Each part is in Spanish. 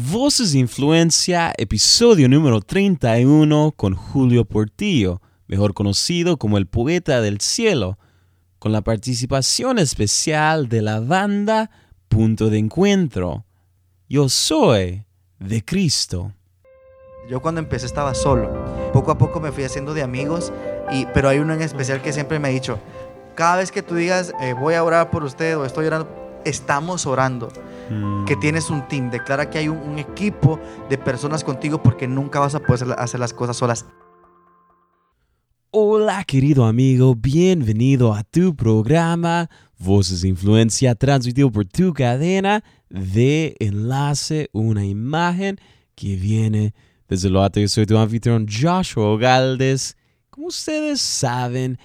Voces de Influencia, episodio número 31 con Julio Portillo, mejor conocido como el poeta del cielo, con la participación especial de la banda Punto de Encuentro. Yo soy de Cristo. Yo cuando empecé estaba solo. Poco a poco me fui haciendo de amigos, y, pero hay uno en especial que siempre me ha dicho, cada vez que tú digas eh, voy a orar por usted o estoy orando, estamos orando que tienes un team. Declara que hay un, un equipo de personas contigo porque nunca vas a poder hacer- hacer las cosas solas. Hola querido amigo, bienvenido a tu programa Voces de Influencia transmitido por tu cadena de enlace, una imagen que viene desde lo alto. Yo soy tu anfitrión Joshua Galdes. Como ustedes saben,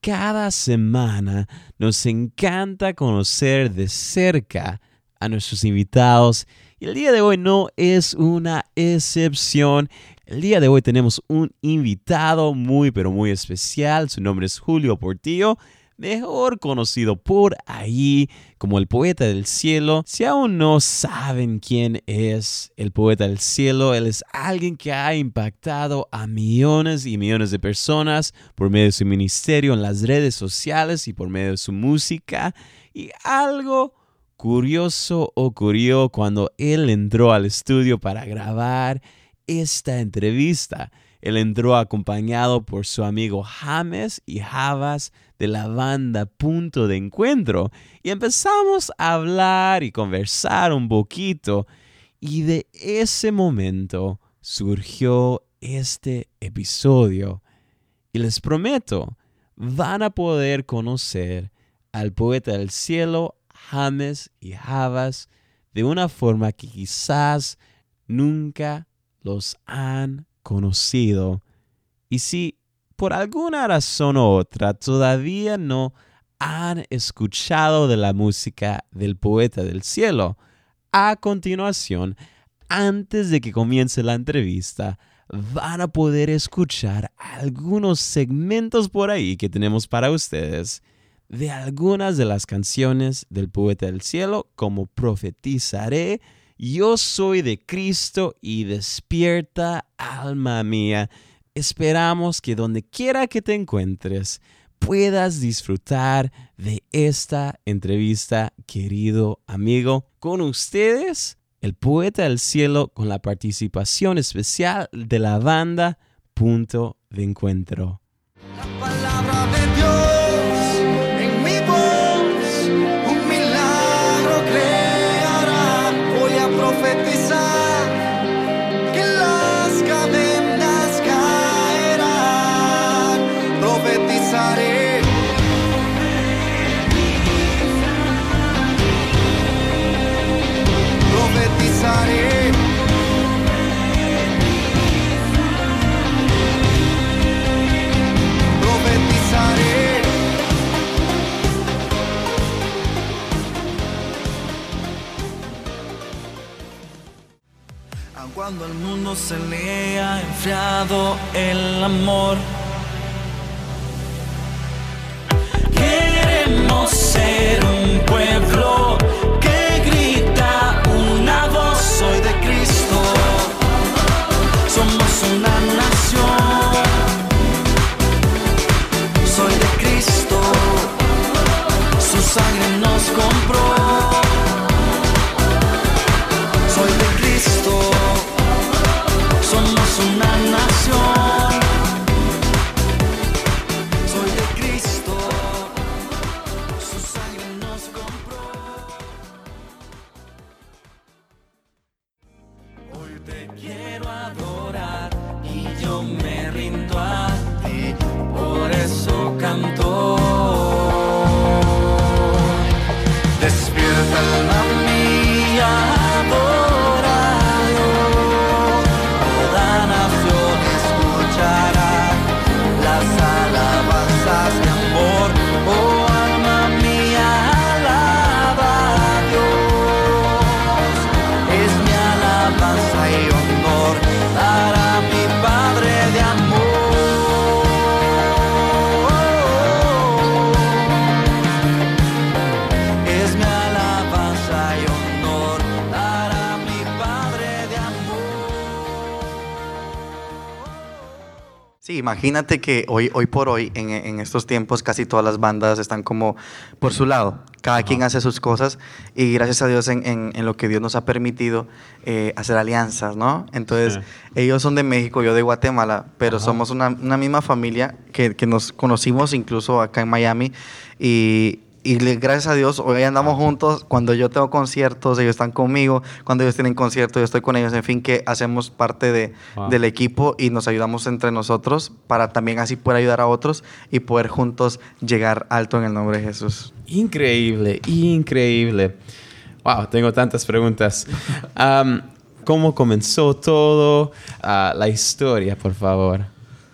cada semana nos encanta conocer de cerca a nuestros invitados y el día de hoy no es una excepción. El día de hoy tenemos un invitado muy pero muy especial. Su nombre es Julio Portillo, mejor conocido por ahí como el poeta del cielo. Si aún no saben quién es el poeta del cielo, él es alguien que ha impactado a millones y millones de personas por medio de su ministerio en las redes sociales y por medio de su música. Y algo curioso ocurrió cuando él entró al estudio para grabar esta entrevista. Él entró acompañado por su amigo James y Javas de la banda Punto de Encuentro y empezamos a hablar y conversar un poquito y de ese momento surgió este episodio y les prometo van a poder conocer al poeta del cielo James y Javas de una forma que quizás nunca los han conocido. Y si por alguna razón u otra todavía no han escuchado de la música del poeta del cielo, a continuación, antes de que comience la entrevista, van a poder escuchar algunos segmentos por ahí que tenemos para ustedes de algunas de las canciones del poeta del cielo, como profetizaré, yo soy de Cristo y despierta alma mía. Esperamos que donde quiera que te encuentres puedas disfrutar de esta entrevista, querido amigo. Con ustedes, el poeta del cielo, con la participación especial de la banda Punto de Encuentro. Amor. Imagínate que hoy, hoy por hoy, en, en estos tiempos, casi todas las bandas están como por su lado. Cada quien hace sus cosas y gracias a Dios en, en- en lo que Dios nos ha permitido eh, hacer alianzas, ¿no? Entonces, Sí. ellos son de México, yo de Guatemala, pero Ajá. somos una, una misma familia que, que nos conocimos incluso acá en Miami y, y gracias a Dios hoy andamos juntos. Cuando yo tengo conciertos, ellos están conmigo. Cuando ellos tienen conciertos, yo estoy con ellos. En fin, que hacemos parte de, Wow. del equipo y nos ayudamos entre nosotros para también así poder ayudar a otros y poder juntos llegar alto en el nombre de Jesús. Increíble, increíble. Wow, tengo tantas preguntas. ¿Cómo comenzó todo? Ah, la historia, por favor.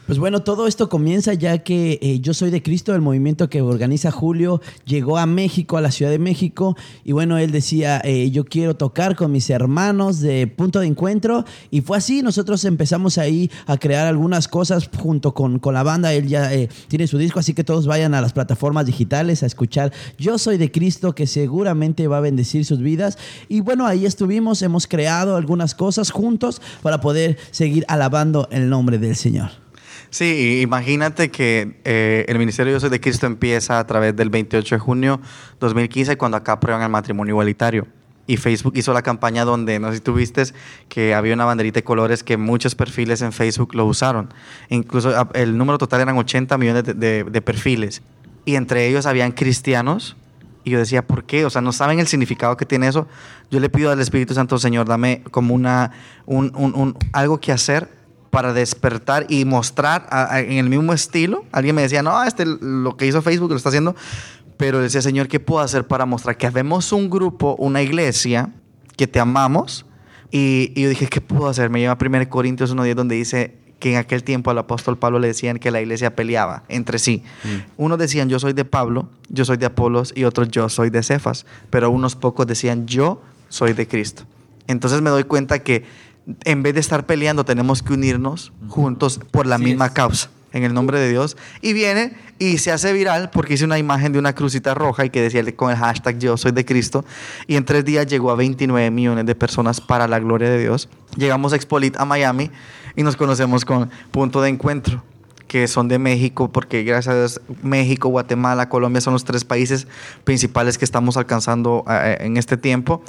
Pues bueno, todo esto comienza ya que eh, Yo Soy de Cristo, el movimiento que organiza Julio, llegó a México, a la Ciudad de México, y bueno, él decía, eh, yo quiero tocar con mis hermanos de punto de encuentro, y fue así, nosotros empezamos ahí a crear algunas cosas junto con, con la banda, él ya eh, tiene su disco, así que todos vayan a las plataformas digitales a escuchar Yo Soy de Cristo, que seguramente va a bendecir sus vidas, y bueno, ahí estuvimos, hemos creado algunas cosas juntos para poder seguir alabando el nombre del Señor. Sí, imagínate que eh, el Ministerio Yo Soy de Cristo empieza a través del 28 de junio 2015 cuando acá aprueban el matrimonio igualitario. Y Facebook hizo la campaña donde, no sé si tú viste, que había una banderita de colores que muchos perfiles en Facebook lo usaron. Incluso ah, el número total eran 80 millones de, de- de perfiles. Y entre ellos habían cristianos. Y yo decía, ¿por qué? O sea, ¿no saben el significado que tiene eso? Yo le pido al Espíritu Santo, Señor, dame como una, un, un- un- algo que hacer para despertar y mostrar a- a- en el mismo estilo. Alguien me decía, no, este lo que hizo Facebook lo está haciendo. Pero decía, Señor, ¿qué puedo hacer para mostrar que habemos un grupo, una iglesia, que te amamos? Y, y yo dije, ¿qué puedo hacer? Me lleva a 1 Corintios 1.10 donde dice que en aquel tiempo al apóstol Pablo le decían que la iglesia peleaba entre sí. Unos decían, yo soy de Pablo, yo soy de Apolos, y otros, yo soy de Cefas. Pero unos pocos decían, yo soy de Cristo. Entonces me doy cuenta que en vez de estar peleando, tenemos que unirnos juntos por la Así misma es. causa, en el nombre de Dios. Y viene y se hace viral porque hice una imagen de una crucita roja y que decía con el hashtag yo soy de Cristo. Y en tres días llegó a 29 millones de personas para la gloria de Dios. Llegamos a Expolit a Miami y nos conocemos con Punto de Encuentro que son de México, porque gracias a Dios, México, Guatemala, Colombia son los tres países principales que estamos alcanzando eh, en este tiempo.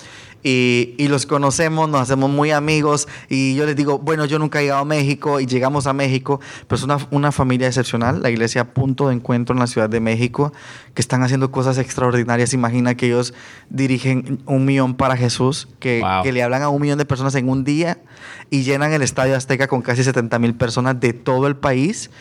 Y, y los conocemos, nos hacemos muy amigos. Y yo les digo, bueno, yo nunca he llegado a México y llegamos a México, pero es una, una familia excepcional, la iglesia Punto de Encuentro en la Ciudad de México, que están haciendo cosas extraordinarias. Imagina que ellos dirigen un millón para Jesús, que, Wow. que le hablan a un millón de personas en un día y llenan el Estadio Azteca con casi 70 mil personas de todo el país.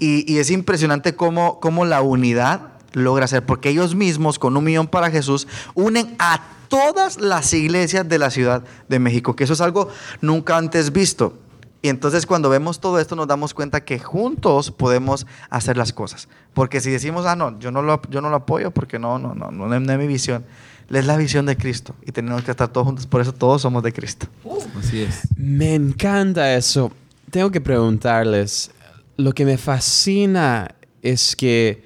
Y, y es impresionante cómo, cómo la unidad logra ser, porque ellos mismos, con un millón para Jesús, unen a todas las iglesias de la Ciudad de México, que eso es algo nunca antes visto. Y entonces cuando vemos todo esto nos damos cuenta que juntos podemos hacer las cosas. Porque si decimos, ah, no, yo no lo, yo no lo apoyo porque no, no, no, no, no es mi visión. Es la visión de Cristo y tenemos que estar todos juntos, por eso todos somos de Cristo. Así es. Me encanta eso. Tengo que preguntarles, lo que me fascina es que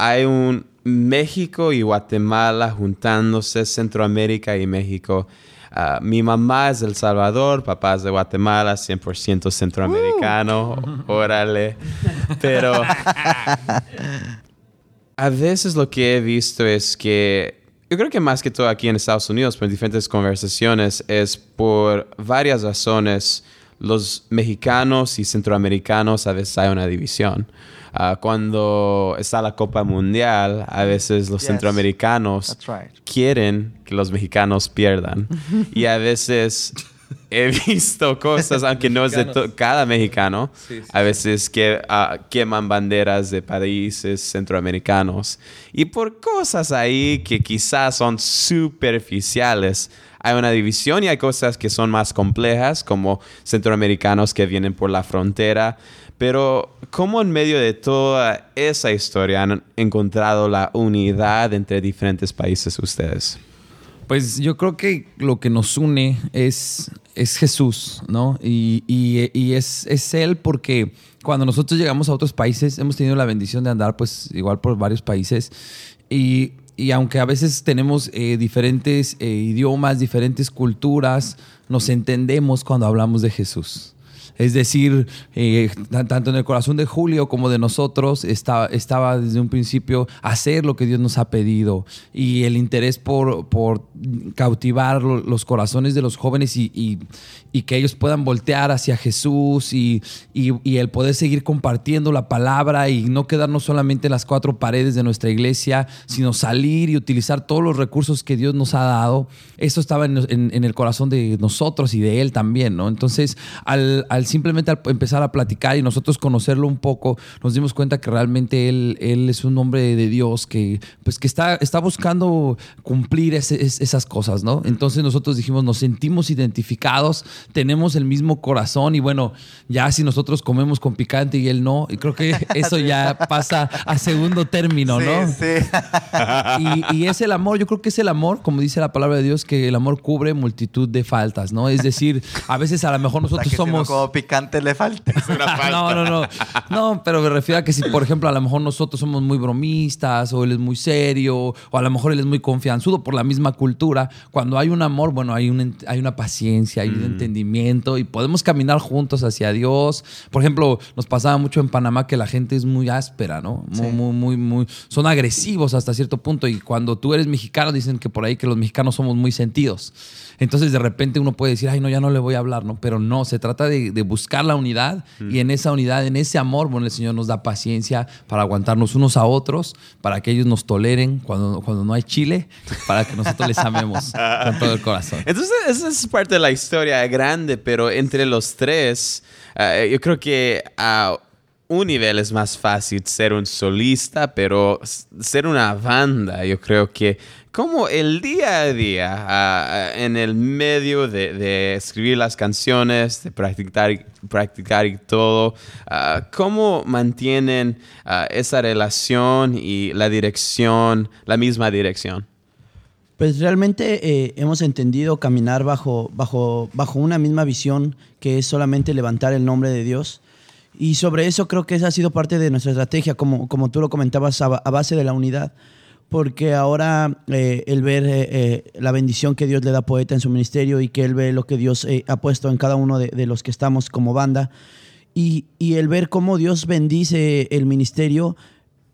hay un México y Guatemala juntándose, Centroamérica y México. Ah, mi mamá es de El Salvador, papá es de Guatemala, 100% centroamericano, órale. Pero a veces lo que he visto es que yo creo que más que todo aquí en Estados Unidos, por diferentes conversaciones, es por varias razones. Los mexicanos y centroamericanos a veces hay una división. Ah, cuando está la Copa Mundial, a veces los Yes. centroamericanos right. quieren que los mexicanos pierdan. y a veces he visto cosas, aunque no es de cada mexicano, Sí, sí, a veces que ah, queman banderas de países centroamericanos. Y por cosas ahí que quizás son superficiales, hay una división y hay cosas que son más complejas, como centroamericanos que vienen por la frontera. Pero, ¿cómo en medio de toda esa historia han encontrado la unidad entre diferentes países ustedes? Pues yo creo que lo que nos une es, es Jesús, ¿no? Y, y- es, es Él porque cuando nosotros llegamos a otros países, hemos tenido la bendición de andar pues igual por varios países y, y aunque a veces tenemos eh, diferentes eh, idiomas, diferentes culturas, nos entendemos cuando hablamos de Jesús. Es decir, eh, tan- tanto en el corazón de Julio como de nosotros estaba, estaba desde un principio hacer lo que Dios nos ha pedido y el interés por, por cautivar lo- los corazones de los jóvenes y, y- que ellos puedan voltear hacia Jesús y, y- el poder seguir compartiendo la palabra y no quedarnos solamente en las cuatro paredes de nuestra iglesia, sino salir y utilizar todos los recursos que Dios nos ha dado. Eso estaba en, el corazón de nosotros y de Él también, ¿no? Entonces, al simplemente al empezar a platicar y nosotros conocerlo un poco, nos dimos cuenta que realmente Él, él es un hombre de Dios que, pues, que está, está buscando cumplir ese- es- esas cosas, ¿no? Entonces nosotros dijimos, nos sentimos identificados, tenemos el mismo corazón y bueno, ya si nosotros comemos con picante y Él no, y creo que eso ya pasa a segundo término, Sí, ¿no? sí. Y, y es el amor, yo creo que es el amor, como dice la palabra de Dios, que el amor cubre multitud de faltas, ¿no? Es decir, a veces a lo mejor nosotros somos... picante le falta. No, no, no. No, pero me refiero a que si, por ejemplo, a lo mejor nosotros somos muy bromistas, o él es muy serio, o a lo mejor él es muy confianzudo por la misma cultura, cuando hay un amor, bueno, hay, un, hay una paciencia, hay un entendimiento y podemos caminar juntos hacia Dios. Por ejemplo, nos pasaba mucho en Panamá que la gente es muy áspera, ¿no? Muy, Sí. muy, muy, muy- son agresivos hasta cierto punto y cuando tú eres mexicano dicen que por ahí que los mexicanos somos muy sentidos. Entonces de repente uno puede decir, ay, no, ya no le voy a hablar, ¿no? Pero no, se trata de, de buscar la unidad y en esa unidad, en ese amor, bueno, el Señor nos da paciencia para aguantarnos unos a otros, para que ellos nos toleren cuando, cuando no hay chile, para que nosotros les amemos con todo el corazón. Entonces, esa es parte de la historia grande, pero entre los tres, eh, yo creo que a un nivel es más fácil ser un solista, pero ser una banda, yo creo que como el día a día, ah, ah, en el medio de, escribir las canciones, de practicar, practicar y todo, ah, ¿cómo mantienen esa relación y la dirección, la misma dirección? Pues realmente eh, hemos entendido caminar bajo, bajo, bajo una misma visión que es solamente levantar el nombre de Dios. Y sobre eso creo que esa ha sido parte de nuestra estrategia, como, como tú lo comentabas, a, ba- a base de la unidad. Porque ahora eh, el ver eh, eh, la bendición que Dios le da a Poeta en su ministerio y que él ve lo que Dios eh, ha puesto en cada uno de, de los que estamos como banda y, y el ver cómo Dios bendice el ministerio,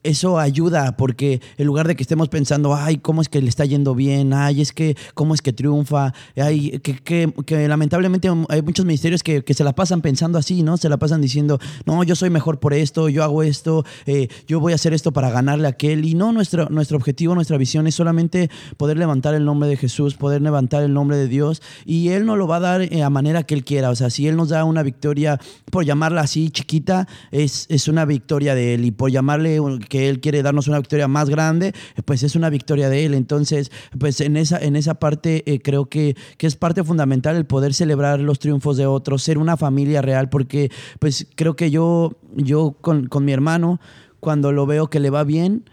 eso ayuda porque en lugar de que estemos pensando, ay, cómo es que le está yendo bien, ay, es que cómo es que triunfa, ay, que, que- que lamentablemente hay muchos ministerios que, que se la pasan pensando así, ¿no? Se la pasan diciendo, no, yo soy mejor por esto, yo hago esto, eh, yo voy a hacer esto para ganarle a aquel. Y no, nuestro, nuestro objetivo, nuestra visión es solamente poder levantar el nombre de Jesús, poder levantar el nombre de Dios y Él nos lo va a dar eh, a manera que Él quiera. O sea, si Él nos da una victoria, por llamarla así chiquita, es, es una victoria de Él y por llamarle un- que Él quiere darnos una victoria más grande, eh, pues es una victoria de Él. Entonces, pues en esa, en esa parte eh, creo que, que es parte fundamental el poder celebrar los triunfos de otros, ser una familia real, porque pues creo que yo, yo con, con mi hermano, cuando lo veo que le va bien,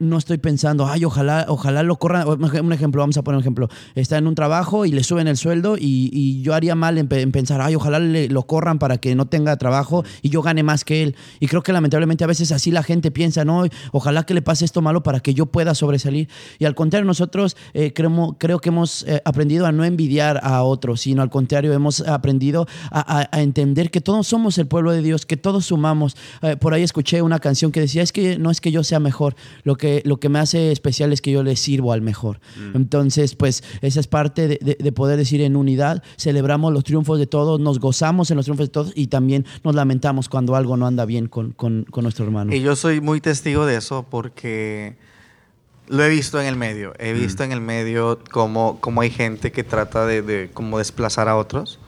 no estoy pensando, ay, ojalá, ojalá lo corran. Un ejemplo, vamos a poner un ejemplo. Está en un trabajo y le suben el sueldo y, y yo haría mal en, en pensar, ay, ojalá le, lo corran para que no tenga trabajo y yo gane más que él. Y creo que lamentablemente a veces así la gente piensa, no, ojalá que le pase esto malo para que yo pueda sobresalir. Y al contrario, nosotros eh, creo, creo que hemos eh, aprendido a no envidiar a otros, sino al contrario, hemos aprendido a entender que todos somos el pueblo de Dios, que todos sumamos. Eh, por ahí escuché una canción que decía, es que no es que yo sea mejor, lo que, lo que me hace especial es que yo le sirvo al mejor. Entonces, pues esa es parte de, de- de poder decir en unidad, celebramos los triunfos de todos, nos gozamos en los triunfos de todos y también nos lamentamos cuando algo no anda bien con, con- con nuestro hermano. Y yo soy muy testigo de eso porque lo he visto en el medio. He visto en el medio cómo, cómo hay gente que trata de, de como desplazar a otros.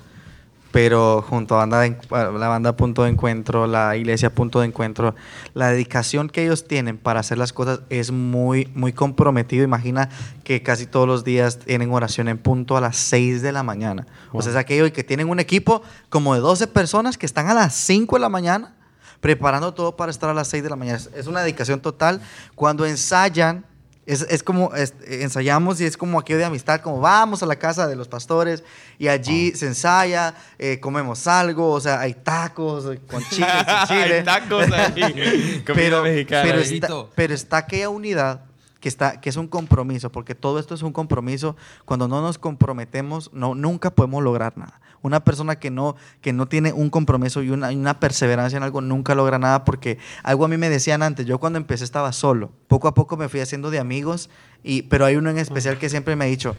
Pero junto a banda de la banda Punto de Encuentro, la iglesia Punto de Encuentro, la dedicación que ellos tienen para hacer las cosas es muy, muy comprometido. Imagina que casi todos los días tienen oración en punto a las 6 de la mañana. O sea, es aquello que tienen un equipo como de 12 personas que están a las 5 de la mañana preparando todo para estar a las 6 de la mañana. Es una dedicación total. Cuando ensayan, es, es como es- ensayamos y es como aquello de amistad, como vamos a la casa de los pastores y allí se ensaya, eh, comemos algo, o sea, hay tacos eh, con chile, chile. Hay tacos ahí. Pero, mexicana pero, está, pero está aquella unidad que, está, que es un compromiso, porque todo esto es un compromiso. Cuando no nos comprometemos, no, nunca podemos lograr nada. Una persona que no, que no tiene un compromiso y una, una perseverancia en algo nunca logra nada porque algo a mí me decían antes, yo cuando empecé estaba solo. Poco a poco me fui haciendo de amigos, y, pero hay uno en especial que siempre me ha dicho,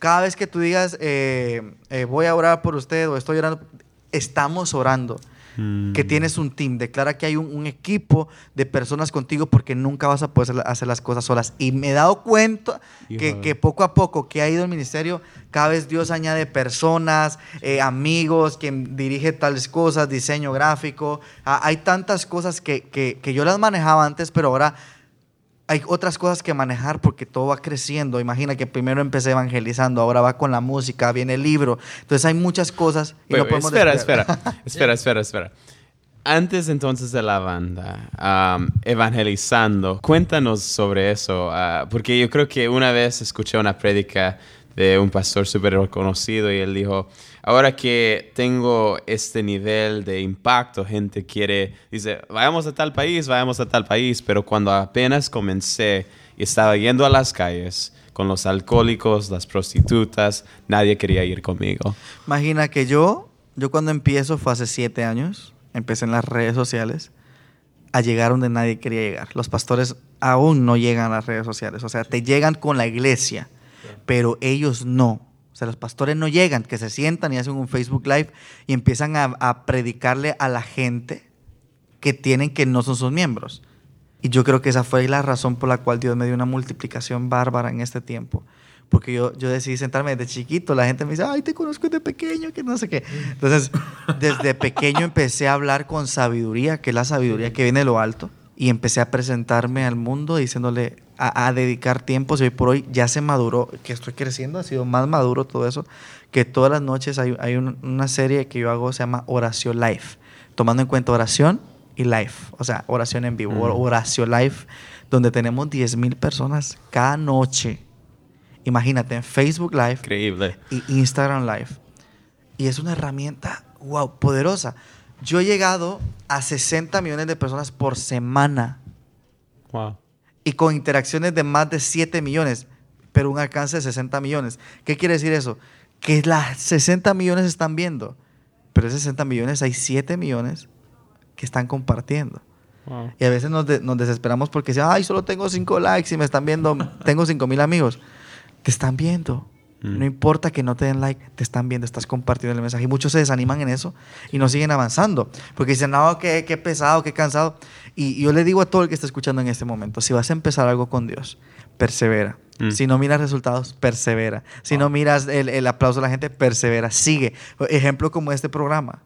cada vez que tú digas, eh, eh, voy a orar por usted o estoy orando, estamos orando. Mm. Que tienes un team, declara que hay un, un equipo de personas contigo porque nunca vas a poder hacer, las cosas solas. Y me he dado cuenta que, que poco a poco que ha ido el ministerio, cada vez Dios añade personas, eh, amigos, quien dirige tales cosas, diseño gráfico. Ah, hay tantas cosas que, que, que yo las manejaba antes, pero ahora hay otras cosas que manejar porque todo va creciendo. Imagina que primero empecé evangelizando, ahora va con la música, viene el libro. Entonces hay muchas cosas y Pero no podemos espera, espera, espera, espera, espera. Antes entonces de la banda, um, evangelizando, cuéntanos sobre eso, ah, porque yo creo que una vez escuché una prédica de un pastor súper reconocido y él dijo, ahora que tengo este nivel de impacto, gente quiere, dice, vayamos a tal país, vayamos a tal país, pero cuando apenas comencé y estaba yendo a las calles con los alcohólicos, las prostitutas, nadie quería ir conmigo. Imagina que yo, yo cuando empiezo fue hace siete años, empecé en las redes sociales a llegar donde nadie quería llegar. Los pastores aún no llegan a las redes sociales, o sea, te llegan con la iglesia, pero ellos no. O sea, los pastores no llegan, que se sientan y hacen un Facebook Live y empiezan a, predicarle a la gente que tienen que no son sus miembros. Y yo creo que esa fue la razón por la cual Dios me dio una multiplicación bárbara en este tiempo. Porque yo, yo decidí sentarme desde chiquito. La gente me dice, ay, te conozco desde pequeño, que no sé qué. Entonces, desde pequeño empecé a hablar con sabiduría, que es la sabiduría que viene de lo alto. Y empecé a presentarme al mundo diciéndole, a, a dedicar tiempos. Y hoy por hoy ya se maduró, que estoy creciendo, ha sido más maduro todo eso. Que todas las noches hay, hay un- una serie que yo hago, se llama Oración Live. Tomando en cuenta oración y live. O sea, oración en vivo, Mm. Oración Live, donde tenemos 10 mil personas cada noche. Imagínate, en Facebook Live Increíble. y Instagram Live. Y es una herramienta, wow, poderosa. Yo he llegado a 60 millones de personas por semana Wow. Y con interacciones de más de 7 millones, pero un alcance de 60 millones. ¿Qué quiere decir eso? Que las 60 millones están viendo, pero de 60 millones hay 7 millones que están compartiendo. Wow. Y a veces nos, de- nos desesperamos porque dicen, ay, solo tengo 5 likes y me están viendo, tengo 5 mil amigos. Te están viendo. Mm. No importa que no te den like, te están viendo, estás compartiendo el mensaje. Y muchos se desaniman en eso y no siguen avanzando. Porque dicen, no, qué, qué pesado, qué cansado. Y yo le digo a todo el que está escuchando en este momento, si vas a empezar algo con Dios, persevera. Mm. Si no miras resultados, persevera. Si no miras el, el aplauso de la gente, persevera. Sigue. Ejemplo como este programa.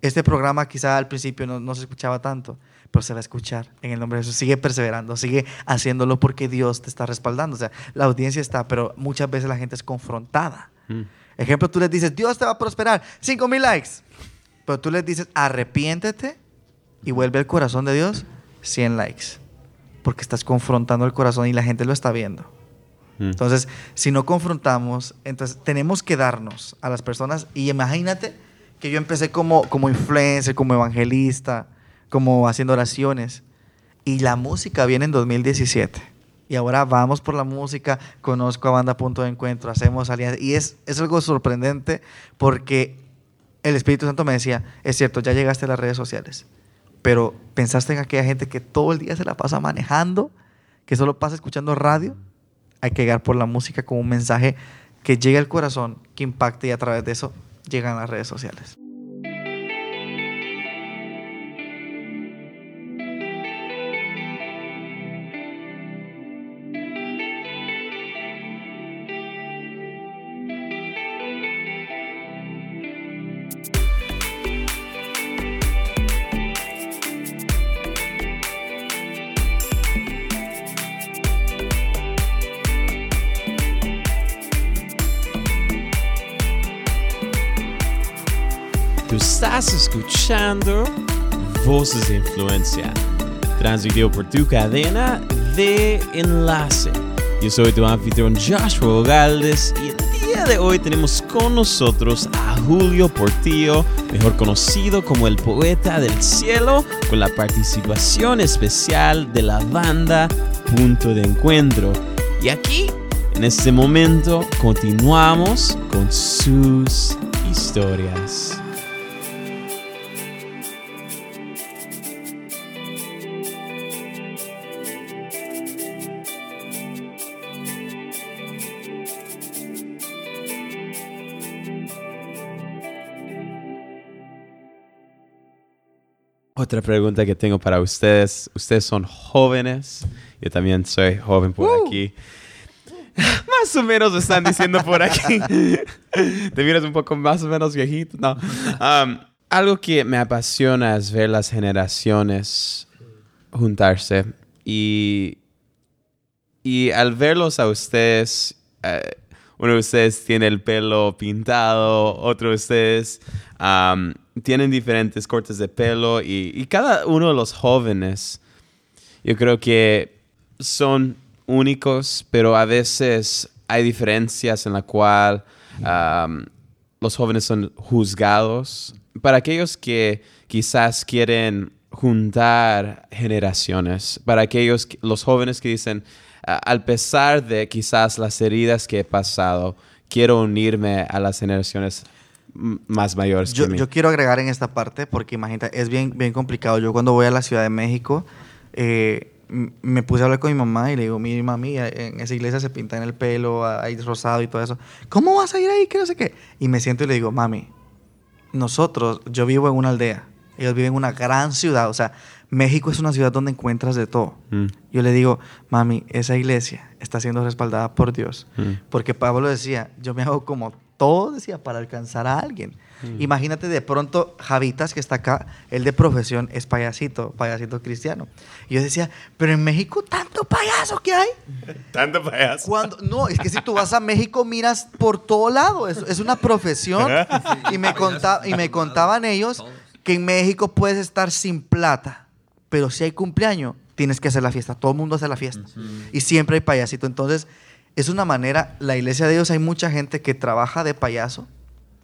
Este programa quizá al principio no, no se escuchaba tanto, pero se va a escuchar en el nombre de Jesús. Sigue perseverando, sigue haciéndolo porque Dios te está respaldando. O sea, la audiencia está, pero muchas veces la gente es confrontada. Mm. Ejemplo, tú les dices, Dios te va a prosperar, 5 mil likes. Pero tú les dices, arrepiéntete y vuelve al corazón de Dios, 100 likes. Porque estás confrontando el corazón y la gente lo está viendo. Mm. Entonces, si no confrontamos, entonces tenemos que darnos a las personas. Y imagínate que yo empecé como, como influencer, como evangelista, como haciendo oraciones. Y la música viene en 2017. Y ahora vamos por la música, conozco a Banda Punto de Encuentro, hacemos alianzas. Y es, es algo sorprendente porque el Espíritu Santo me decía, es cierto, ya llegaste a las redes sociales, pero pensaste en aquella gente que todo el día se la pasa manejando, que solo pasa escuchando radio. Hay que llegar por la música con un mensaje que llegue al corazón, que impacte y a través de eso llegan las redes sociales. Escuchando Voces de Influencia, transmitido por tu cadena de enlace. Yo soy tu anfitrión Joshua Galdes y el día de hoy tenemos con nosotros a Julio Portillo, mejor conocido como el poeta del cielo, con la participación especial de la banda punto de encuentro. Y aquí, en este momento, continuamos con sus historias. Otra pregunta que tengo para ustedes. Ustedes son jóvenes. Yo también soy joven por aquí. Más o menos me están diciendo por aquí. Te miras un poco más o menos viejito. No. Um, algo que me apasiona es ver las generaciones juntarse. Y, y al verlos a ustedes, eh, uno de ustedes tiene el pelo pintado, otro de ustedes tienen diferentes cortes de pelo y, cada uno de los jóvenes, yo creo que son únicos, pero a veces hay diferencias en la cual los jóvenes son juzgados. Para aquellos que quizás quieren juntar generaciones, para aquellos, que- los jóvenes que dicen, "A- al pesar de quizás las heridas que he pasado, quiero unirme a las generaciones más mayores Yo, que mí. yo quiero agregar en esta parte, porque imagínate, es bien, bien complicado. Yo cuando voy a la Ciudad de México, eh, me puse a hablar con mi mamá y le digo, mi mami, eh, en esa iglesia se pinta en el pelo, hay rosado y todo eso. ¿Cómo vas a ir ahí? Que no sé qué. Y me siento y le digo, mami, nosotros, yo vivo en una aldea, ellos viven en una gran ciudad, o sea, México es una ciudad donde encuentras de todo. Mm, Yo le digo, mami, esa iglesia está siendo respaldada por Dios. mm. Porque Pablo decía, yo me hago como todo, decía, para alcanzar a alguien. Imagínate de pronto Javitas, que está acá, él de profesión es payasito, payasito cristiano. Y yo decía, pero en México tanto payaso que hay. Tanto payaso. Cuando, no, es que si tú vas a México miras por todo lado, es, es una profesión. Y me, conta- y me contaban ellos que en México puedes estar sin plata, pero si hay cumpleaños, tienes que hacer la fiesta. Todo el mundo hace la fiesta. Y siempre hay payasito. Entonces, es una manera, la iglesia de Dios hay mucha gente que trabaja de payaso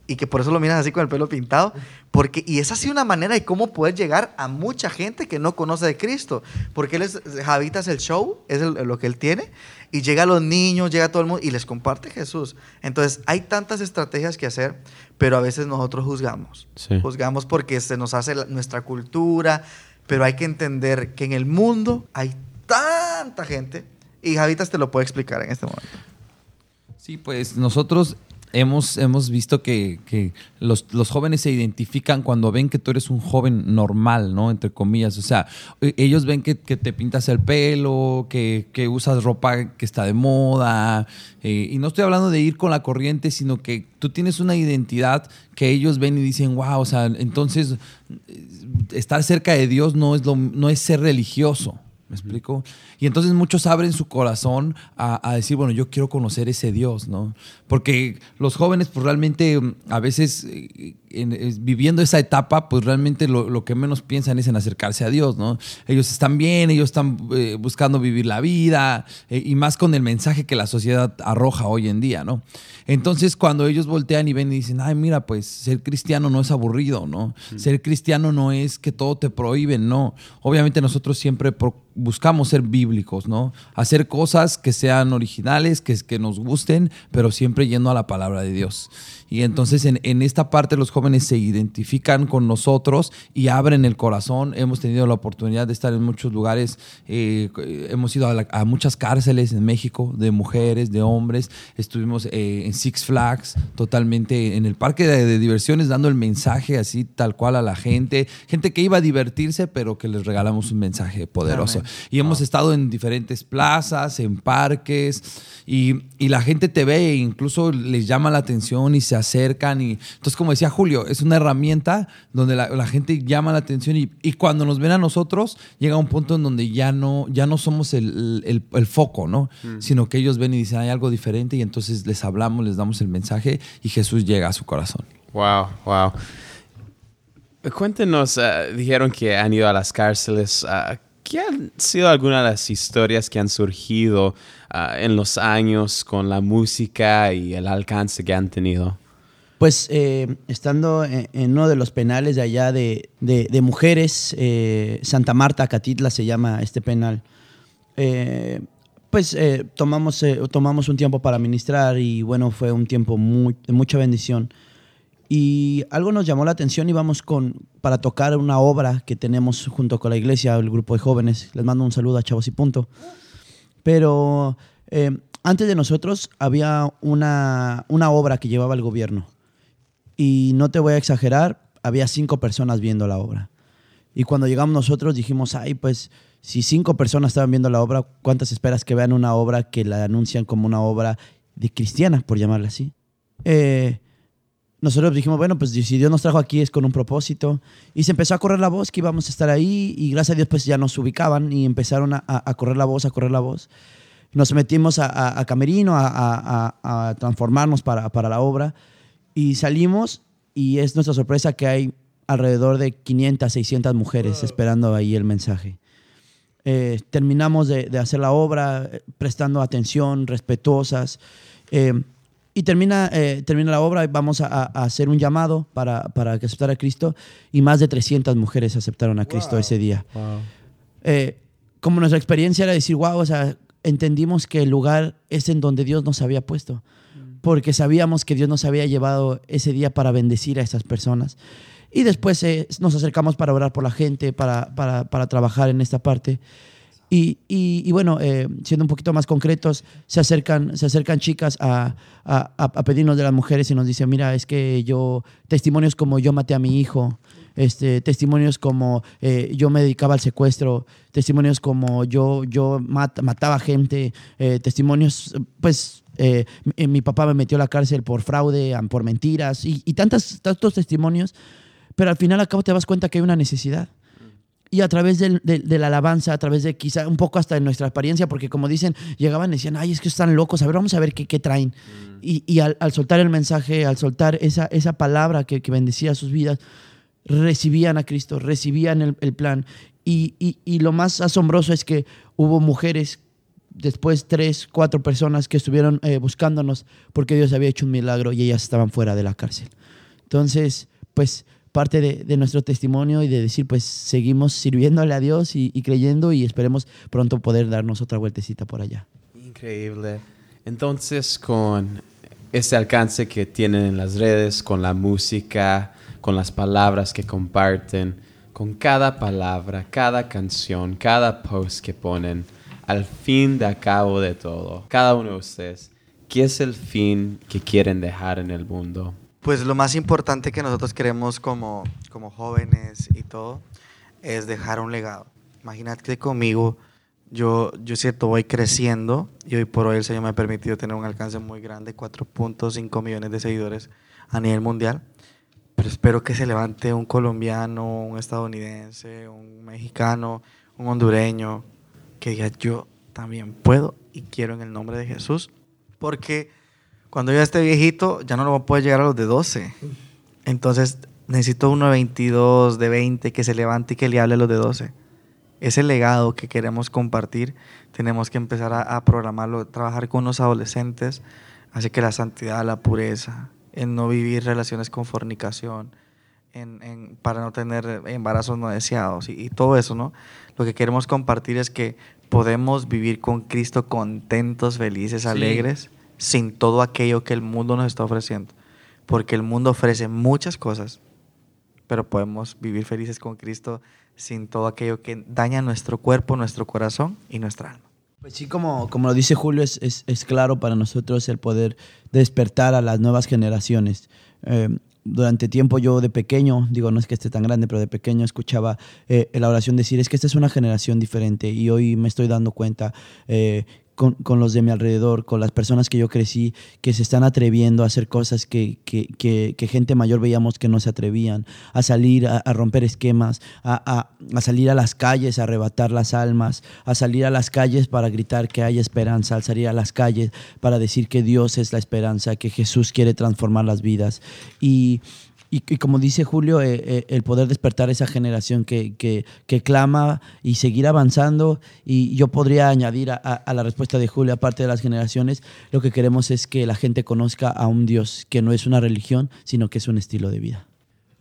y que por eso lo miras así con el pelo pintado, porque y es así una manera de cómo poder llegar a mucha gente que no conoce de Cristo, porque él es Javitas el show, es el- lo que él tiene y llega a los niños, llega a todo el mundo y les comparte Jesús. Entonces, hay tantas estrategias que hacer, pero a veces nosotros juzgamos. Sí. Juzgamos porque se nos hace la- nuestra cultura, pero hay que entender que en el mundo hay tanta gente y Javitas te lo puede explicar en este momento. Sí, pues nosotros hemos, hemos visto que, que los, los jóvenes se identifican cuando ven que tú eres un joven normal, ¿no? Entre comillas. O sea, e- ellos ven que, que te pintas el pelo, que, que usas ropa que está de moda. eh, y no estoy hablando de ir con la corriente, sino que tú tienes una identidad que ellos ven y dicen, wow, o sea, entonces eh, estar cerca de Dios no es, lo, no es ser religioso. ¿Me explico? Y entonces muchos abren su corazón a, a decir, bueno, yo quiero conocer ese Dios, ¿no? Porque los jóvenes, pues realmente mm, a veces eh, en- viviendo esa etapa, pues realmente lo, lo que menos piensan es en acercarse a Dios, ¿no? Ellos están bien, ellos están eh, buscando vivir la vida eh, y más con el mensaje que la sociedad arroja hoy en día, ¿no? Entonces cuando ellos voltean y ven y dicen, ay, mira, pues ser cristiano no es aburrido, ¿no? Ser cristiano no es que todo te prohíben, no. Obviamente nosotros siempre buscamos ser ¿no? Hacer cosas que sean originales, que, que nos gusten, pero siempre yendo a la palabra de Dios. Y entonces en, en esta parte los jóvenes se identifican con nosotros y abren el corazón. Hemos tenido la oportunidad de estar en muchos lugares, eh, hemos ido a, la- a muchas cárceles en México de mujeres, de hombres. Estuvimos eh, en Six Flags, totalmente en el parque de, de diversiones, dando el mensaje así tal cual a la gente. Gente que iba a divertirse, pero que les regalamos un mensaje poderoso. Amén. Y hemos estado en diferentes plazas, en parques, y, y la gente te ve e incluso les llama la atención y se acercan. Y, entonces, como decía Julio, es una herramienta donde la, la gente llama la atención y, y cuando nos ven a nosotros, llega un punto en donde ya no, ya no somos el, el- el foco, ¿no? Sino que ellos ven y dicen, hay algo diferente y entonces les hablamos, les damos el mensaje y Jesús llega a su corazón. Wow, wow. Cuéntenos, eh, dijeron que han ido a las cárceles. ah, ¿Qué han sido algunas de las historias que han surgido ah, en los años con la música y el alcance que han tenido? Pues eh, estando en, en uno de los penales de allá de, de- mujeres, eh, Santa Marta, Catitla se llama este penal, eh, pues tomamos, tomamos un tiempo para ministrar y bueno, fue un tiempo muy, de mucha bendición. Y algo nos llamó la atención y vamos con, para tocar una obra que tenemos junto con la iglesia, el grupo de jóvenes. Les mando un saludo a Chavos y Punto. Pero antes de nosotros había una, una obra que llevaba el gobierno. Y no te voy a exagerar, había cinco personas viendo la obra. Y cuando llegamos nosotros dijimos, ay, pues si cinco personas estaban viendo la obra, ¿cuántas esperas que vean una obra que la anuncian como una obra de cristiana, por llamarla así? Eh, nosotros dijimos, bueno, pues si Dios nos trajo aquí es con un propósito. Y se empezó a correr la voz que íbamos a estar ahí y gracias a Dios pues ya nos ubicaban y empezaron a, a- correr la voz, a correr la voz. Nos metimos a, a- a Camerino a transformarnos para, para la obra y salimos y es nuestra sorpresa que hay alrededor de 500, 600 mujeres esperando ahí el mensaje. Eh, terminamos de, de hacer la obra, eh, prestando atención, respetuosas. eh, y termina, eh, termina la obra y vamos a, a- hacer un llamado para, para que aceptara a Cristo. Y más de 300 mujeres aceptaron a Cristo ese día. Eh, como nuestra experiencia era decir, wow, o sea, entendimos que el lugar es en donde Dios nos había puesto. Porque sabíamos que Dios nos había llevado ese día para bendecir a esas personas. Y después eh, nos acercamos para orar por la gente, para, para, para trabajar en esta parte. Y, y- bueno, eh, siendo un poquito más concretos, se acercan, se acercan chicas a, a- a- pedirnos de las mujeres y nos dicen, mira, es que yo, testimonios como yo maté a mi hijo, este, testimonios como eh, yo me dedicaba al secuestro, testimonios como yo, yo mat- mataba gente, testimonios, pues eh, mi, mi papá me metió a la cárcel por fraude, por mentiras y, y tantas, tantos testimonios, pero al final al cabo te das cuenta que hay una necesidad y a través del- del- de, la alabanza, a través de quizá un poco hasta de nuestra apariencia, porque como dicen, llegaban y decían, ay, es que están locos, a ver, vamos a ver qué, qué traen. Y, y al, al soltar el mensaje, al soltar esa, esa palabra que, que bendecía sus vidas, recibían a Cristo, recibían el, el plan. Y, y- y lo más asombroso es que hubo mujeres, después tres, cuatro personas que estuvieron eh, buscándonos porque Dios había hecho un milagro y ellas estaban fuera de la cárcel. Entonces, pues parte de, nuestro testimonio y de decir, pues seguimos sirviéndole a Dios y, y creyendo y esperemos pronto poder darnos otra vueltecita por allá. Increíble. Entonces, con ese alcance que tienen en las redes, con la música, con las palabras que comparten, con cada palabra, cada canción, cada post que ponen, al fin de cabo de todo, cada uno de ustedes, ¿qué es el fin que quieren dejar en el mundo? Pues lo más importante que nosotros queremos como, como jóvenes y todo es dejar un legado. Imagínate que conmigo, yo, yo cierto, voy creciendo y hoy por hoy el Señor me ha permitido tener un alcance muy grande, 4.5 millones de seguidores a nivel mundial. Pero espero que se levante un colombiano, un estadounidense, un mexicano, un hondureño, que diga yo también puedo y quiero en el nombre de Jesús. Porque cuando yo esté viejito, ya no lo voy a poder llegar a los de 12. Entonces necesito uno de 22, de 20, que se levante y que le hable a los de 12. Ese legado que queremos compartir, tenemos que empezar a, a programarlo, trabajar con los adolescentes, así que la santidad, la pureza, en no vivir relaciones con fornicación, en, en- para no tener embarazos no deseados y, y todo eso, ¿no? Lo que queremos compartir es que podemos vivir con Cristo contentos, felices, Sí. alegres, sin todo aquello que el mundo nos está ofreciendo. Porque el mundo ofrece muchas cosas, pero podemos vivir felices con Cristo sin todo aquello que daña nuestro cuerpo, nuestro corazón y nuestra alma. Pues sí, como, como lo dice Julio, es, es, es claro para nosotros el poder despertar a las nuevas generaciones. Eh, durante tiempo yo de pequeño, digo, no es que esté tan grande, pero de pequeño escuchaba eh, la oración decir, es que esta es una generación diferente y hoy me estoy dando cuenta eh, con, los de mi alrededor, con las personas que yo crecí, que se están atreviendo a hacer cosas que, que, que- gente mayor veíamos que no se atrevían, a salir, a, a romper esquemas, a, a- a salir a las calles, a arrebatar las almas, a salir a las calles para gritar que hay esperanza, al salir a las calles para decir que Dios es la esperanza, que Jesús quiere transformar las vidas. Y, y, y como dice Julio, eh, eh, el poder despertar esa generación que, que, que clama y seguir avanzando. Y yo podría añadir a, a- a la respuesta de Julio, aparte de las generaciones, lo que queremos es que la gente conozca a un Dios que no es una religión, sino que es un estilo de vida.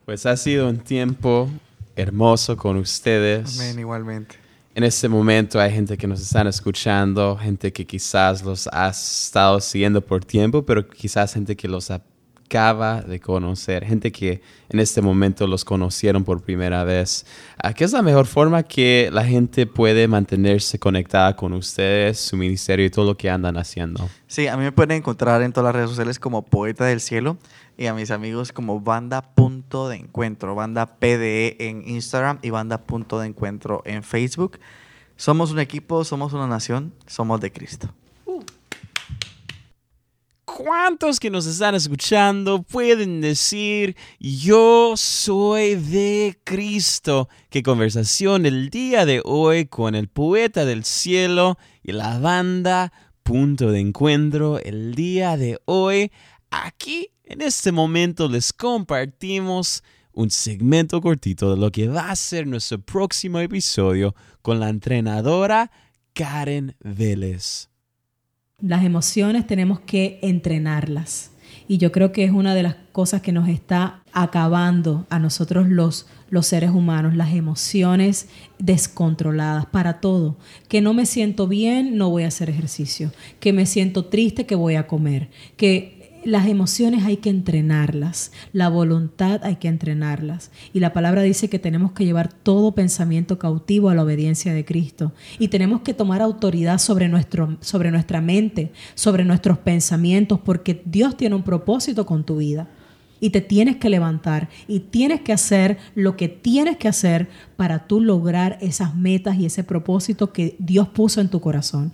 Pues ha sido un tiempo hermoso con ustedes. Amén, igualmente. en este momento hay gente que nos están escuchando, gente que quizás los ha estado siguiendo por tiempo, pero quizás gente que los acaba de conocer, gente que en este momento los conocieron por primera vez. Ah, ¿Qué es la mejor forma que la gente puede mantenerse conectada con ustedes, su ministerio y todo lo que andan haciendo? Sí, a mí me pueden encontrar en todas las redes sociales como Poeta del Cielo y a mis amigos como Banda Punto de Encuentro, Banda PDE en Instagram y Banda Punto de Encuentro en Facebook. Somos un equipo, somos una nación, somos de Cristo. ¿Cuántos que nos están escuchando pueden decir, yo soy de Cristo? Qué conversación el día de hoy con el poeta del cielo y la banda punto de encuentro el día de hoy. Aquí, en este momento, les compartimos un segmento cortito de lo que va a ser nuestro próximo episodio con la entrenadora Karen Vélez. Las emociones tenemos que entrenarlas. Y yo creo que es una de las cosas que nos está acabando a nosotros los, los seres humanos, las emociones descontroladas para todo. Que no me siento bien, no voy a hacer ejercicio. Que me siento triste, que voy a comer. Que las emociones hay que entrenarlas, la voluntad hay que entrenarlas. Y la palabra dice que tenemos que llevar todo pensamiento cautivo a la obediencia de Cristo. Y tenemos que tomar autoridad sobre, nuestro, sobre nuestra mente, sobre nuestros pensamientos, porque Dios tiene un propósito con tu vida. Y te tienes que levantar y tienes que hacer lo que tienes que hacer para tú lograr esas metas y ese propósito que Dios puso en tu corazón.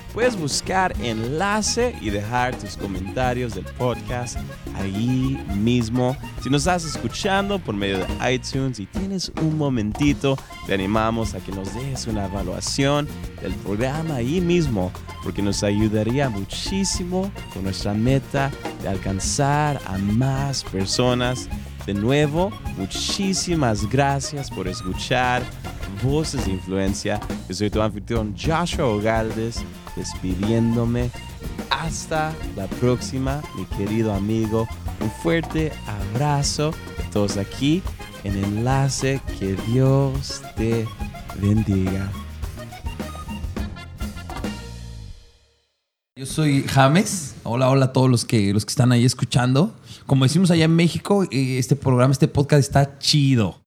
Puedes buscar enlace y dejar tus comentarios del podcast ahí mismo. Si nos estás escuchando por medio de iTunes y tienes un momentito, te animamos a que nos dejes una evaluación del programa ahí mismo, porque nos ayudaría muchísimo con nuestra meta de alcanzar a más personas. De nuevo, muchísimas gracias por escuchar Voces de Influencia. Yo soy tu anfitrión Joshua Ogaldes despidiéndome. Hasta la próxima, mi querido amigo. Un fuerte abrazo a todos aquí en Enlace. Que Dios te bendiga. Yo soy James. Hola, hola a todos los que, los que están ahí escuchando. Como decimos allá en México, eh, este programa, este podcast está chido.